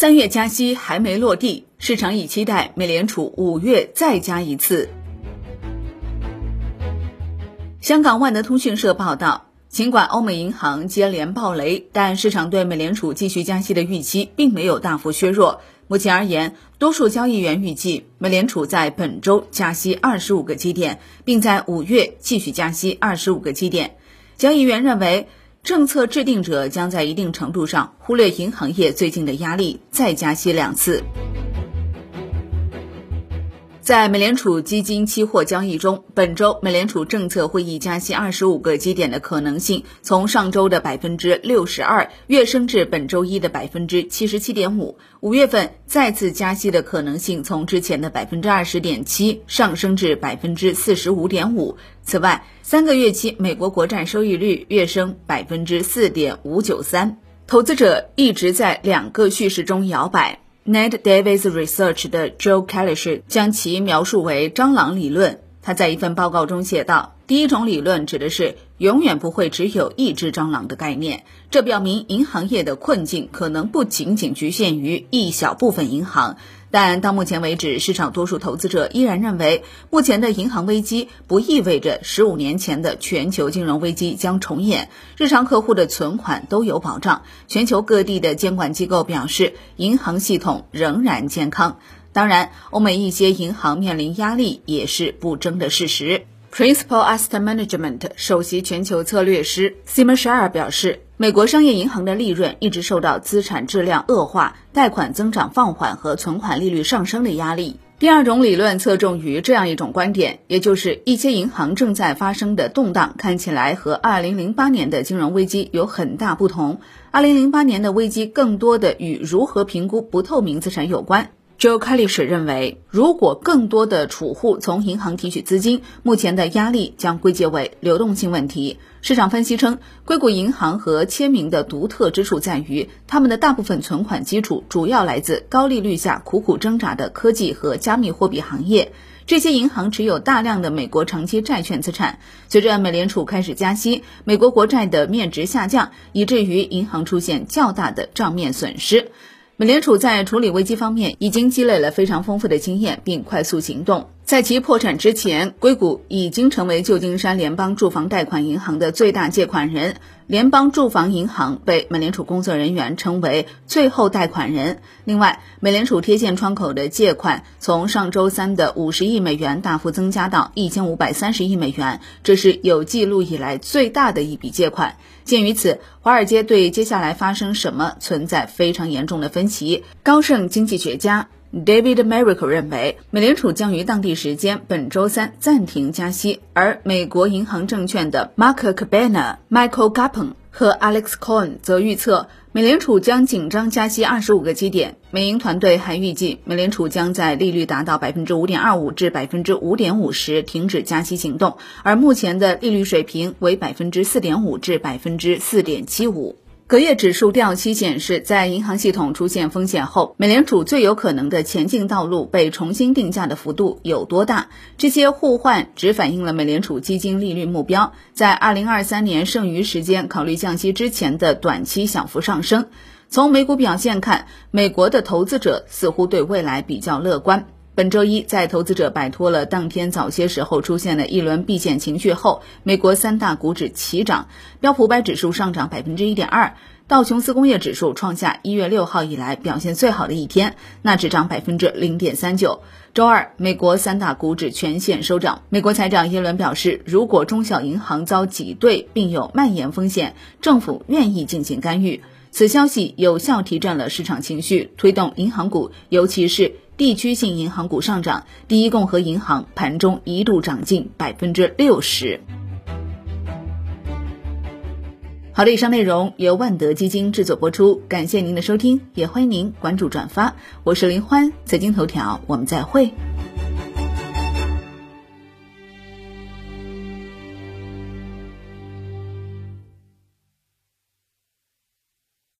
三月加息还没落地，市场已期待美联储五月再加一次。香港万德通讯社报道，尽管欧美银行接连爆雷，但市场对美联储继续加息的预期并没有大幅削弱。目前而言，多数交易员预计美联储在本周加息二十五个基点，并在五月继续加息二十五个基点。交易员认为，政策制定者将在一定程度上忽略银行业最近的压力，再加息两次。在美联储基金期货交易中，本周美联储政策会议加息二十五个基点的可能性，从上周的百分之六十二跃升至本周一的百分之七十七点五。五月份再次加息的可能性，从之前的百分之二十点七上升至百分之四十五点五。此外，三个月期美国国债收益率跃升百分之四点五九三。投资者一直在两个叙事中摇摆。Ned Davis Research 的 Joe Kalish 将其描述为“蟑螂理论”。他在一份报告中写道：“第一种理论指的是永远不会只有一只蟑螂的概念，这表明银行业的困境可能不仅仅局限于一小部分银行。”但到目前为止，市场多数投资者依然认为，目前的银行危机不意味着十五年前的全球金融危机将重演。日常客户的存款都有保障，全球各地的监管机构表示，银行系统仍然健康。当然，欧美一些银行面临压力也是不争的事实。Principal Asset Management 首席全球策略师 Simon Shire 表示。美国商业银行的利润一直受到资产质量恶化、贷款增长放缓和存款利率上升的压力。第二种理论侧重于这样一种观点，也就是一些银行正在发生的动荡看起来和2008年的金融危机有很大不同。2008年的危机更多的与如何评估不透明资产有关。Joe Kalish 认为，如果更多的储户从银行提取资金，目前的压力将归结为流动性问题。市场分析称，硅谷银行和签名的独特之处在于，他们的大部分存款基础主要来自高利率下苦苦挣扎的科技和加密货币行业。这些银行持有大量的美国长期债券资产。随着美联储开始加息，美国国债的面值下降，以至于银行出现较大的账面损失。美联储在处理危机方面已经积累了非常丰富的经验，并快速行动。在其破产之前，硅谷已经成为旧金山联邦住房贷款银行的最大借款人。联邦住房银行被美联储工作人员称为“最后贷款人”。另外，美联储贴现窗口的借款从上周三的五十亿美元大幅增加到一千五百三十亿美元，这是有记录以来最大的一笔借款。鉴于此，华尔街对接下来发生什么存在非常严重的分歧。高盛经济学家。David Merico 认为，美联储将于当地时间本周三暂停加息，而美国银行证券的 Mark Cabana、Michael Gapen 和 Alex Cohen 则预测，美联储将紧张加息二十五个基点。美银团队还预计，美联储将在利率达到百分之五点二五至百分之五点五时停止加息行动，而目前的利率水平为百分之四点五至百分之四点七五。隔夜指数掉期显示，在银行系统出现风险后，美联储最有可能的前进道路被重新定价的幅度有多大？这些互换只反映了美联储基金利率目标在二零二三年剩余时间考虑降息之前的短期小幅上升。从美股表现看，美国的投资者似乎对未来比较乐观。本周一，在投资者摆脱了当天早些时候出现的一轮避险情绪后，美国三大股指齐涨，标普百指数上涨百分之一点二，道琼斯工业指数创下一月六号以来表现最好的一天，纳指涨百分之零点三九。周二，美国三大股指全线收涨。美国财长耶伦表示，如果中小银行遭挤兑并有蔓延风险，政府愿意进行干预。此消息有效提振了市场情绪，推动银行股，尤其是。地区性银行股上涨，第一共和银行盘中一度涨近百分之六十。好的，以上内容由万德基金制作播出，感谢您的收听，也欢迎您关注转发。我是林欢，财经头条，我们再会。